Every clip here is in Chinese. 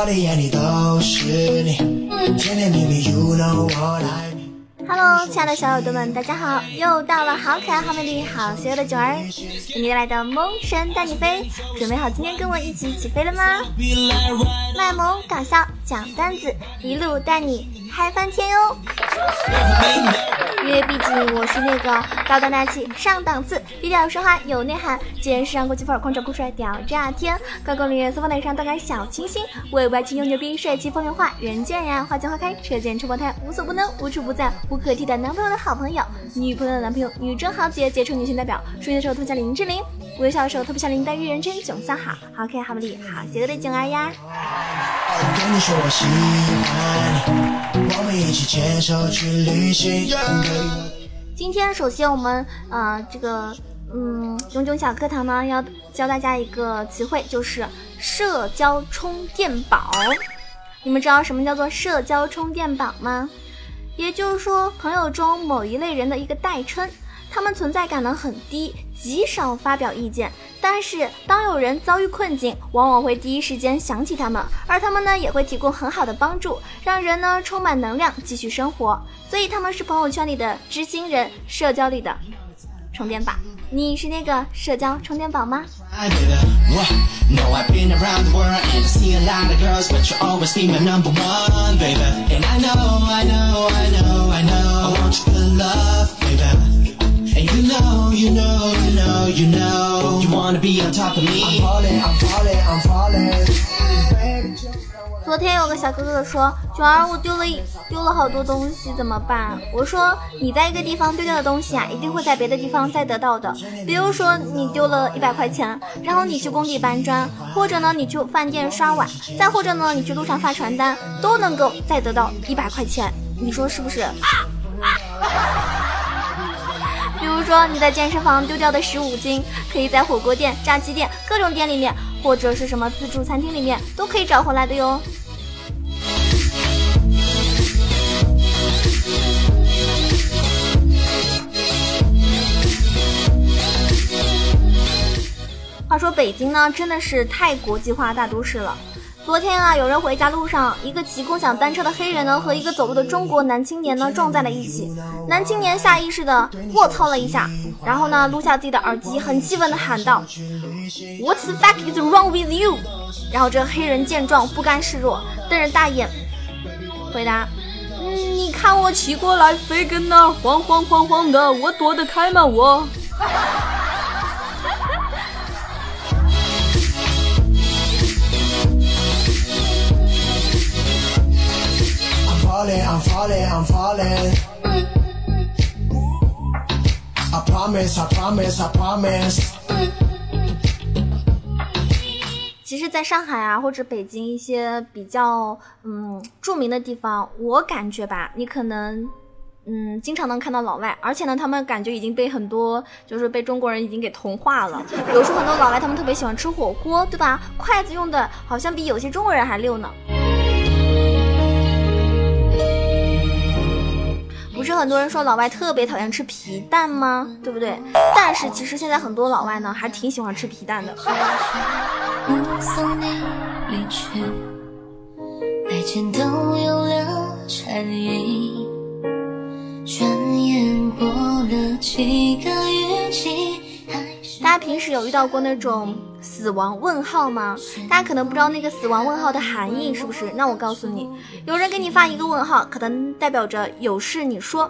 我的眼里都是你，甜甜蜜蜜，You know what I mean。Hello，亲爱的小耳朵们，大家好！又到了好可爱、好美丽、好邪恶的九儿，给你带来的萌神带你飞，准备好今天跟我一起起飞了吗？卖萌搞笑讲段子，一路带你嗨翻天哟！因为毕竟我是那个高端大气上档次、低调奢华有内涵、见识上国际范儿、狂拽酷帅屌炸天、高高领四方脸上动感小清新、为外青又牛逼、帅气风流话、人见人爱、花见花开、车见车爆胎、无所不能、无处不在、无可替代男朋友的好朋友、女朋友的男朋友、女中豪杰、杰出女性代表、睡的时候特别像林志玲、微笑的时候特别像林黛玉、人称囧三好、好可爱、好美丽、好邪恶的囧儿呀！我们一起牵手去旅行。今天首先我们呃这个嗯炯炯小课堂呢要教大家一个词汇，就是社交充电宝。你们知道什么叫做社交充电宝吗？也就是说朋友中某一类人的一个代称。他们存在感呢很低，极少发表意见。但是当有人遭遇困境，往往会第一时间想起他们，而他们呢也会提供很好的帮助，让人呢充满能量继续生活。所以他们是朋友圈里的知心人，社交里的充电宝。你是那个社交充电宝吗？昨天有个小哥哥说：“九儿，我丢了一丢了好多东西，怎么办？”我说：“你在一个地方丢掉的东西啊，一定会在别的地方再得到的。比如说你丢了一百块钱，然后你去工地搬砖，或者呢你去饭店刷碗，再或者呢你去路上发传单，都能够再得到一百块钱。你说是不是？”比如说你在健身房丢掉的十五斤，可以在火锅店、炸鸡店、各种店里面，或者是什么自助餐厅里面，都可以找回来的哟。话说北京呢，真的是太国际化大都市了。昨天啊，有人回家路上，一个骑共享单车的黑人呢，和一个走路的中国男青年呢撞在了一起。男青年下意识的卧槽了一下，然后呢撸下自己的耳机，很气愤的喊道：“What the fuck is wrong with you？” 然后这黑人见状不甘示弱，瞪着大眼回答：“，你看我骑过来，飞跟那晃晃晃晃的，我躲得开吗？我。”其实，在上海啊，或者北京一些比较嗯著名的地方，我感觉吧，你可能嗯经常能看到老外，而且呢，他们感觉已经被很多就是被中国人已经给同化了。有时候很多老外他们特别喜欢吃火锅，对吧？筷子用的好像比有些中国人还溜呢。很多人说老外特别讨厌吃皮蛋吗？对不对？但是其实现在很多老外呢，还挺喜欢吃皮蛋的。大家平时有遇到过那种？死亡问号吗？大家可能不知道那个死亡问号的含义是不是？那我告诉你，有人给你发一个问号，可能代表着有事你说；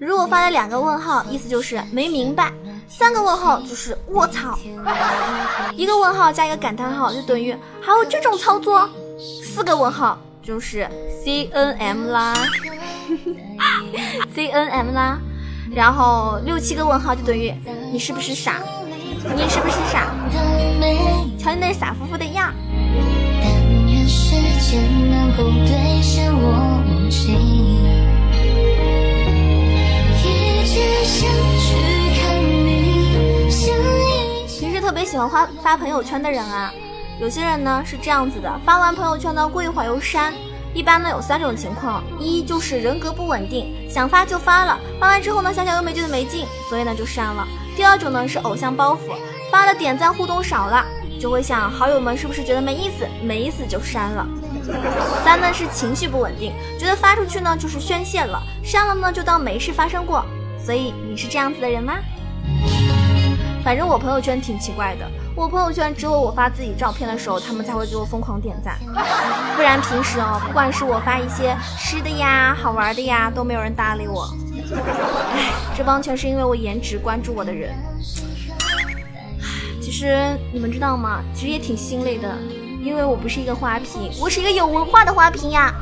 如果发了两个问号，意思就是没明白；三个问号就是卧槽；一个问号加一个感叹号就等于还有这种操作；四个问号就是 C N M 啦，C N M 啦；然后六七个问号就等于你是不是傻？你是不是傻？瞧你那傻乎乎的样。平时特别喜欢发发朋友圈的人啊，有些人呢是这样子的，发完朋友圈呢过一会儿又删。一般呢有三种情况，一就是人格不稳定，想发就发了，发完之后呢想想又没觉得没劲，所以呢就删了。第二种呢是偶像包袱，发了点赞互动少了，就会想好友们是不是觉得没意思，没意思就删了。三呢是情绪不稳定，觉得发出去呢就是宣泄了，删了呢就当没事发生过。所以你是这样子的人吗？反正我朋友圈挺奇怪的，我朋友圈只有我发自己照片的时候，他们才会给我疯狂点赞，不然平时哦，不管是我发一些吃的呀、好玩的呀，都没有人搭理我。唉，这帮全是因为我颜值关注我的人。其实你们知道吗？其实也挺心累的，因为我不是一个花瓶，我是一个有文化的花瓶呀。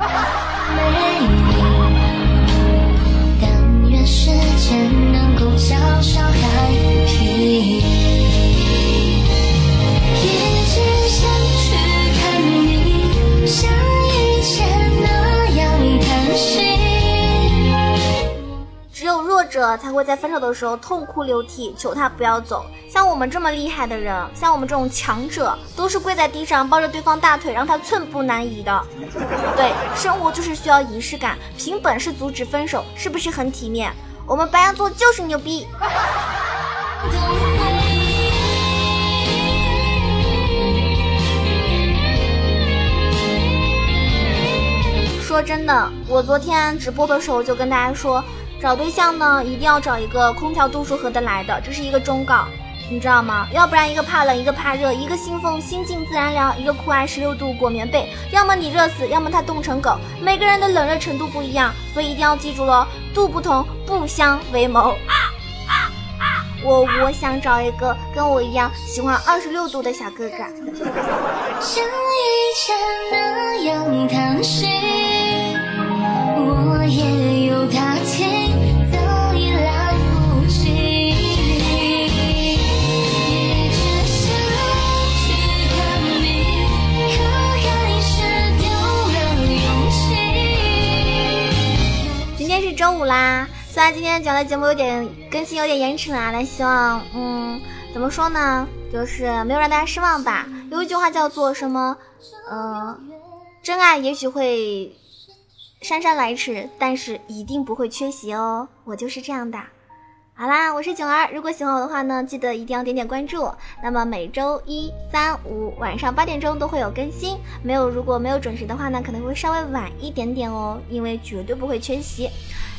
时间能够教小孩子才会在分手的时候痛哭流涕，求他不要走。像我们这么厉害的人，像我们这种强者，都是跪在地上抱着对方大腿，让他寸步难移的。对，生活就是需要仪式感，凭本事阻止分手，是不是很体面？我们白羊座就是牛逼。说真的，我昨天直播的时候就跟大家说。找对象呢，一定要找一个空调度数合得来的，这是一个忠告，你知道吗？要不然一个怕冷，一个怕热，一个信奉心静自然凉，一个酷爱十六度裹棉被，要么你热死，要么他冻成狗。每个人的冷热程度不一样，所以一定要记住喽，度不同不相为谋。我我想找一个跟我一样喜欢二十六度的小哥哥。像以前那样贪心，我也今天讲的节目有点更新有点延迟啊。那希望，嗯，怎么说呢，就是没有让大家失望吧。有一句话叫做什么，呃，真爱也许会姗姗来迟，但是一定不会缺席哦。我就是这样的。好啦，我是囧儿。如果喜欢我的话呢，记得一定要点点关注。那么每周一、三、五晚上八点钟都会有更新。没有，如果没有准时的话呢，可能会稍微晚一点点哦，因为绝对不会缺席。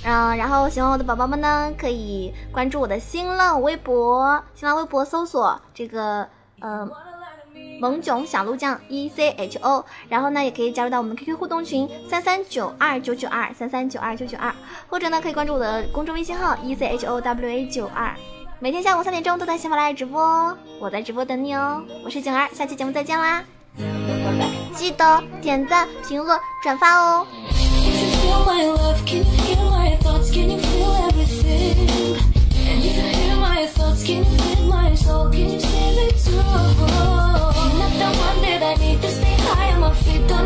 嗯，然后喜欢我的宝宝们呢，可以关注我的新浪微博，新浪微博搜索这个呃萌囧小鹿酱 E C H O，然后呢，也可以加入到我们 QQ 互动群三三九二九九二三三九二九九二，或者呢，可以关注我的公众微信号 E C H O W A 九二，每天下午三点钟都在喜马拉雅直播哦，我在直播等你哦，我是景儿，下期节目再见啦，记得点赞、评论、转发哦。Thoughts can you fit my soul? Can you save it too? 一段